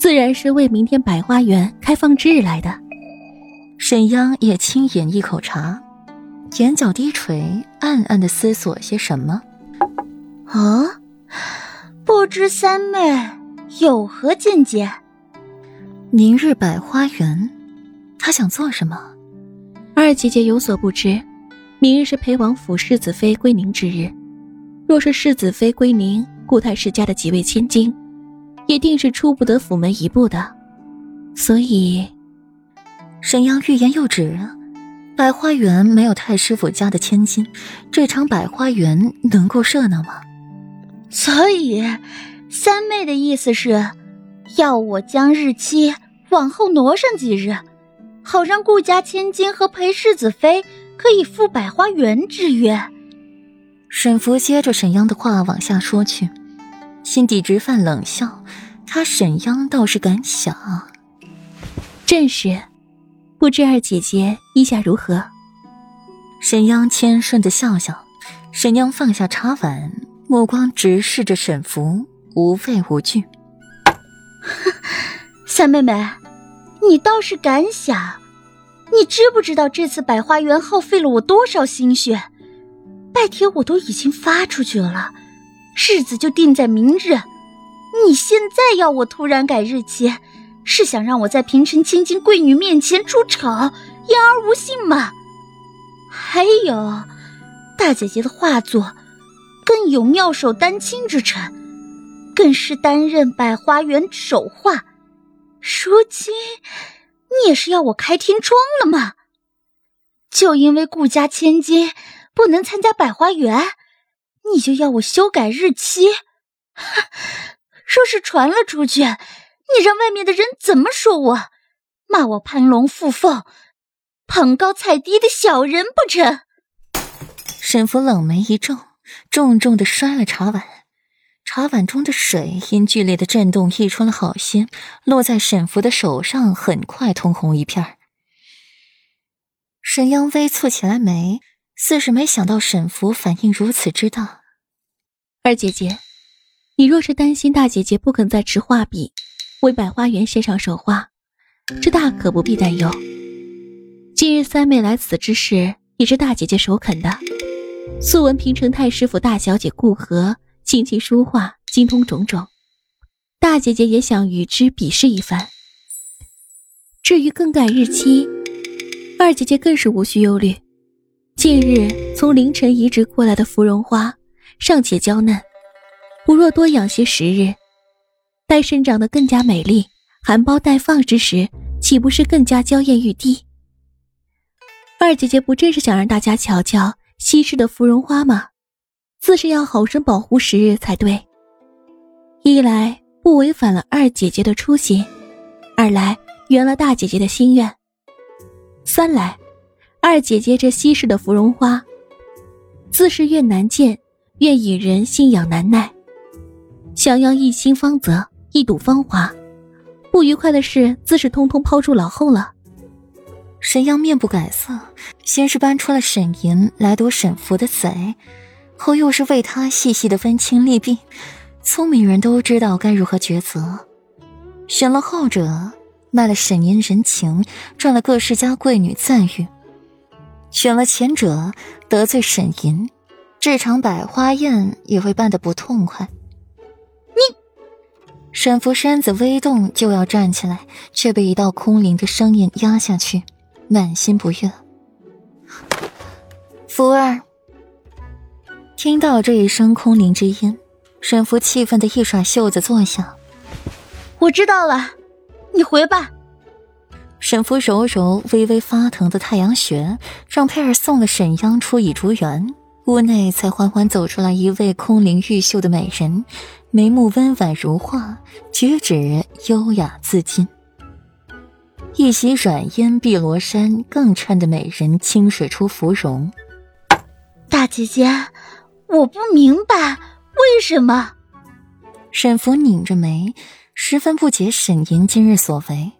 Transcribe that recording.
自然是为明天百花园开放之日来的。沈央也轻饮一口茶，眼角低垂，暗暗的思索些什么。啊，不知三妹有何见解？明日百花园，他想做什么？二姐姐有所不知，明日是裴王府世子妃归宁之日。若是世子妃归宁，顾太世家的几位千金，一定是出不得府门一步的。所以，沈阳欲言又止。百花园没有太师府家的千金，这场百花园能够热闹吗？所以，三妹的意思是，要我将日期往后挪上几日。好让顾家千金和裴世子妃可以赴百花园之约。沈福接着沈央的话往下说去，心底直泛冷笑。他沈央倒是敢想。正是，不知二姐姐意下如何？沈央谦顺的笑笑。沈央放下茶碗，目光直视着沈福，无畏无惧。三妹妹。你倒是敢想！你知不知道这次百花园耗费了我多少心血？拜帖我都已经发出去了，日子就定在明日。你现在要我突然改日期，是想让我在平城千金贵女面前出丑、言而无信吗？还有，大姐姐的画作更有妙手丹青之称，更是担任百花园首画。如今，你也是要我开天窗了吗？就因为顾家千金不能参加百花园，你就要我修改日期？若是传了出去，你让外面的人怎么说我？骂我攀龙附凤、捧高踩低的小人不成？沈福冷眉一皱，重重的摔了茶碗。茶碗中的水因剧烈的震动溢出了好些，落在沈福的手上，很快通红一片。沈央微蹙起来眉，似是没想到沈福反应如此之大。二姐姐，你若是担心大姐姐不肯再持画笔为百花园献上手画，这大可不必担忧。今日三妹来此之事，也是大姐姐首肯的。素闻平城太师府大小姐顾和。琴棋书画精通种种，大姐姐也想与之比试一番。至于更改日期，二姐姐更是无需忧虑。近日从凌晨移植过来的芙蓉花尚且娇嫩，不若多养些时日，待生长得更加美丽、含苞待放之时，岂不是更加娇艳欲滴？二姐姐不正是想让大家瞧瞧稀世的芙蓉花吗？自是要好生保护时日才对。一来不违反了二姐姐的初心，二来圆了大姐姐的心愿。三来，二姐姐这稀世的芙蓉花，自是越难见越引人心痒难耐。想要一心芳泽，一睹芳华，不愉快的事自是通通抛诸脑后了。沈阳面不改色，先是搬出了沈银来夺沈福的贼。后又是为他细细的分清利弊，聪明人都知道该如何抉择。选了后者，卖了沈银人情，赚了各世家贵女赞誉；选了前者，得罪沈银，这场百花宴也会办得不痛快。你，沈福身子微动，就要站起来，却被一道空灵的声音压下去，满心不悦。福儿。听到这一声空灵之音，沈福气愤的一甩袖子坐下。我知道了，你回吧。沈福揉揉微微发疼的太阳穴，让佩儿送了沈央出倚竹园。屋内才缓缓走出来一位空灵玉秀的美人，眉目温婉如画，举止优雅自矜。一袭软烟碧罗衫更衬得美人清水出芙蓉。大姐姐。我不明白为什么。沈福拧着眉，十分不解沈莹今日所为。